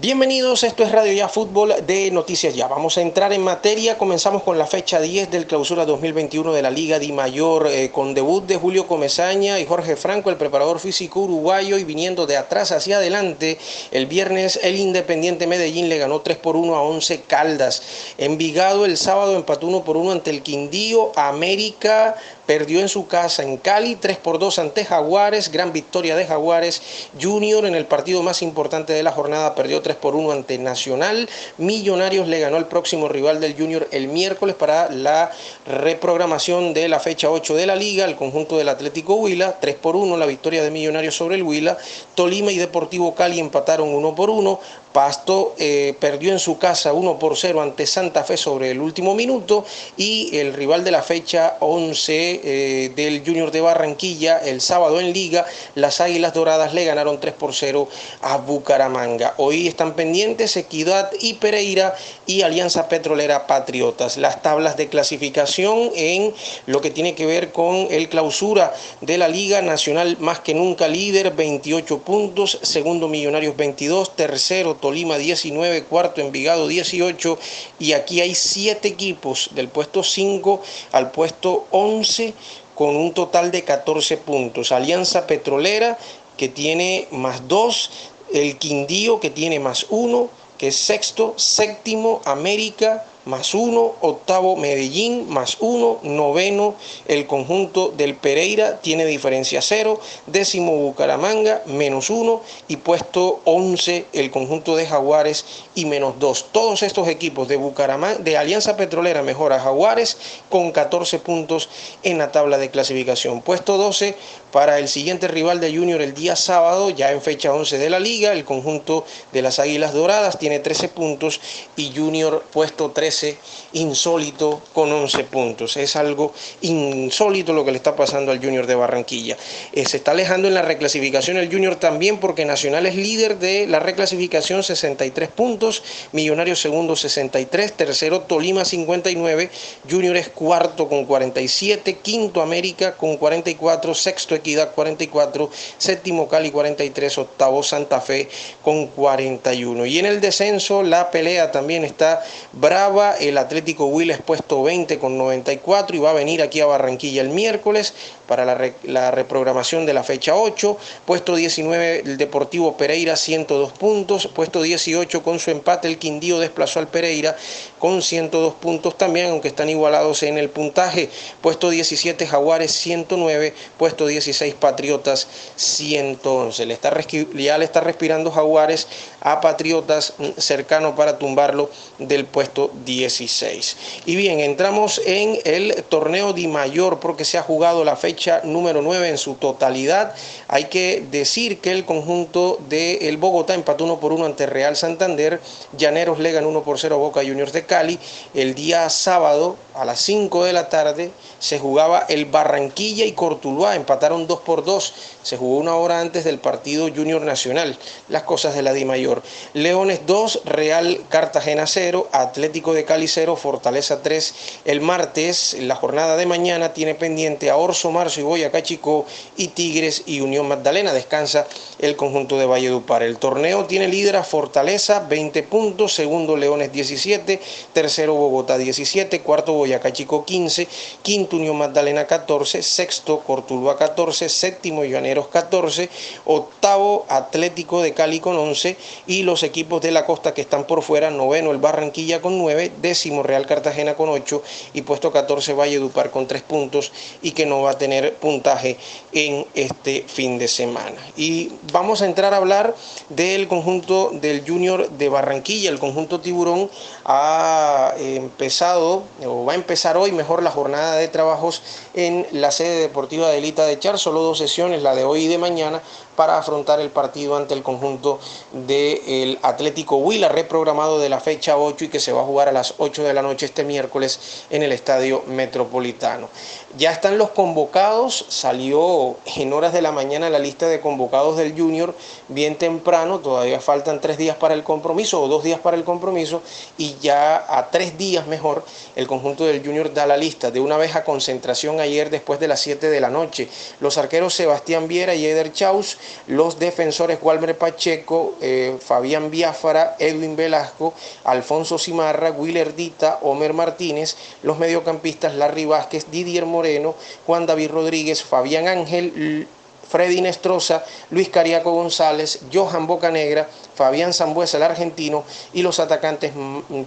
Bienvenidos, esto es Radio Ya Fútbol de Noticias Ya. Vamos a entrar en materia, comenzamos con la fecha 10 del clausura 2021 de la Liga Di Mayor, eh, con debut de Julio Comezaña y Jorge Franco, el preparador físico uruguayo, y viniendo de atrás hacia adelante, el viernes el Independiente Medellín le ganó 3 por 1 a 11 Caldas. Envigado el sábado empató 1 por 1 ante el Quindío, América perdió en su casa en Cali 3 por 2 ante Jaguares, gran victoria de Jaguares. Junior en el partido más importante de la jornada perdió 3 por 1 ante Nacional. Millonarios le ganó al próximo rival del Junior el miércoles para la reprogramación de la fecha 8 de la liga, el conjunto del Atlético Huila, 3 por 1 la victoria de Millonarios sobre el Huila. Tolima y Deportivo Cali empataron 1 por 1. Pasto eh, perdió en su casa 1 por 0 ante Santa Fe sobre el último minuto y el rival de la fecha 11 eh, del Junior de Barranquilla el sábado en liga, las Águilas Doradas le ganaron 3 por 0 a Bucaramanga. Hoy están pendientes Equidad y Pereira y Alianza Petrolera Patriotas. Las tablas de clasificación en lo que tiene que ver con el clausura de la Liga Nacional más que nunca líder, 28 puntos, segundo Millonarios 22, tercero Tolima 19, cuarto Envigado 18 y aquí hay siete equipos del puesto 5 al puesto 11 con un total de 14 puntos. Alianza Petrolera que tiene más 2, el Quindío que tiene más 1, que es sexto, séptimo América más uno, octavo Medellín, más uno, noveno el conjunto del Pereira, tiene diferencia cero, décimo Bucaramanga, menos uno, y puesto once el conjunto de Jaguares y menos dos. Todos estos equipos de Bucaramanga, de Alianza Petrolera mejora Jaguares con 14 puntos en la tabla de clasificación. Puesto 12 para el siguiente rival de Junior el día sábado, ya en fecha 11 de la liga, el conjunto de las Águilas Doradas tiene 13 puntos y Junior puesto 13 insólito con 11 puntos. Es algo insólito lo que le está pasando al Junior de Barranquilla. Eh, se está alejando en la reclasificación el Junior también porque Nacional es líder de la reclasificación 63 puntos, Millonarios segundo 63, tercero Tolima 59, Junior es cuarto con 47, quinto América con 44, sexto Equidad 44, séptimo Cali 43, octavo Santa Fe con 41. Y en el descenso la pelea también está brava el Atlético Huila es puesto 20 con 94 y va a venir aquí a Barranquilla el miércoles para la, reprogramación de la fecha 8. Puesto 19 el Deportivo Pereira 102 puntos. Puesto 18 con su empate el Quindío desplazó al Pereira con 102 puntos también, aunque están igualados en el puntaje. Puesto 17 Jaguares 109. Puesto 16 Patriotas 111. Le está, ya le está respirando Jaguares a Patriotas mm, cercano para tumbarlo del puesto 16. Y bien, entramos en el torneo Di Mayor porque se ha jugado la fecha número 9 en su totalidad. Hay que decir que el conjunto de el Bogotá empató 1 por 1 ante Real Santander, Llaneros le ganó 1 por 0 a Boca Juniors de Cali. El día sábado a las 5 de la tarde se jugaba el Barranquilla y Cortuluá, empataron 2 por 2. Se jugó una hora antes del partido Junior Nacional, las cosas de la Di Mayor. Leones 2, Real Cartagena 0, Atlético de Cali 0, Fortaleza 3. El martes, la jornada de mañana, tiene pendiente a Orso Marzo y Boyacá Chico y Tigres y Unión Magdalena. Descansa el conjunto de Valledupar. El torneo tiene líder a Fortaleza 20 puntos, segundo Leones 17, tercero Bogotá 17, cuarto Boyacá Chico 15, quinto Unión Magdalena 14, sexto Cortuluá 14, séptimo Llaneros 14, octavo Atlético de Cali con 11 y los equipos de la costa que están por fuera, noveno el Barranquilla con 9, décimo Real Cartagena con 8 y puesto 14 Valledupar con 3 puntos y que no va a tener puntaje en este fin de semana. Y vamos a entrar a hablar del conjunto del Junior de Barranquilla, el conjunto Tiburón ha empezado o va a empezar hoy mejor la jornada de trabajos en la sede deportiva de Elita de Char, solo dos sesiones, la de hoy y de mañana, para afrontar el partido ante el conjunto del Atlético Huila, reprogramado de la fecha 8 y que se va a jugar a las 8 de la noche este miércoles en el Estadio Metropolitano. Ya están los convocados, salió en horas de la mañana la lista de convocados del Junior, bien temprano, todavía faltan tres días para el compromiso o dos días para el compromiso y ya a tres días mejor el conjunto del Junior da la lista de una vez a concentración ayer después de las 7 de la noche. Los arqueros Sebastián Viera y Eder Chaus, los defensores Walmer Pacheco, eh, Fabián Biafara, Edwin Velasco, Alfonso Cimarra, Willer Dita, Homer Martínez, los mediocampistas Larry Vázquez, Didier Moreno, Juan David Rodríguez, Fabián Ángel, Freddy Nestroza, Luis Cariaco González, Johan Bocanegra, Fabián Zambuesa, el argentino, y los atacantes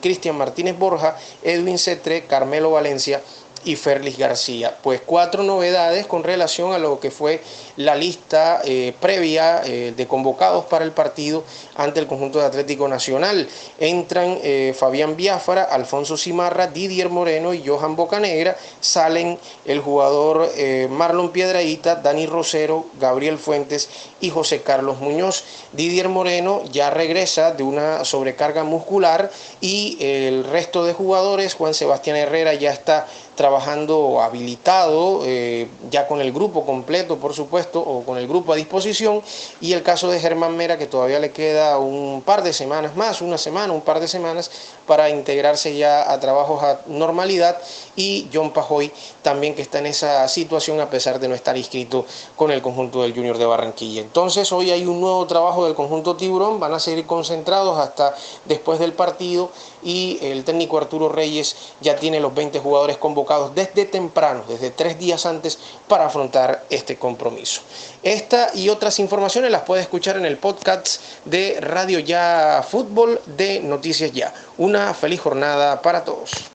Cristian Martínez Borja, Edwin Cetre, Carmelo Valencia y Ferlis García. Pues cuatro novedades con relación a lo que fue la lista eh, previa eh, de convocados para el partido ante el conjunto de Atlético Nacional. Entran eh, Fabián Biafara, Alfonso Cimarra, Didier Moreno y Johan Bocanegra. Salen el jugador Marlon Piedraíta, Dani Rosero, Gabriel Fuentes y José Carlos Muñoz. Didier Moreno ya regresa de una sobrecarga muscular y el resto de jugadores, Juan Sebastián Herrera ya está trabajando habilitado, eh, ya con el grupo completo, por supuesto, o con el grupo a disposición, y el caso de Germán Mera, que todavía le queda un par de semanas más, una semana, un par de semanas, para integrarse ya a trabajos a normalidad, y John Pajoy también que está en esa situación a pesar de no estar inscrito con el conjunto del Junior de Barranquilla. Entonces hoy hay un nuevo trabajo del conjunto Tiburón, van a seguir concentrados hasta después del partido y el técnico Arturo Reyes ya tiene los 20 jugadores desde temprano, desde tres días antes, para afrontar este compromiso. Esta y otras informaciones las puede escuchar en el podcast de Radio Ya Fútbol de Noticias Ya. Una feliz jornada para todos.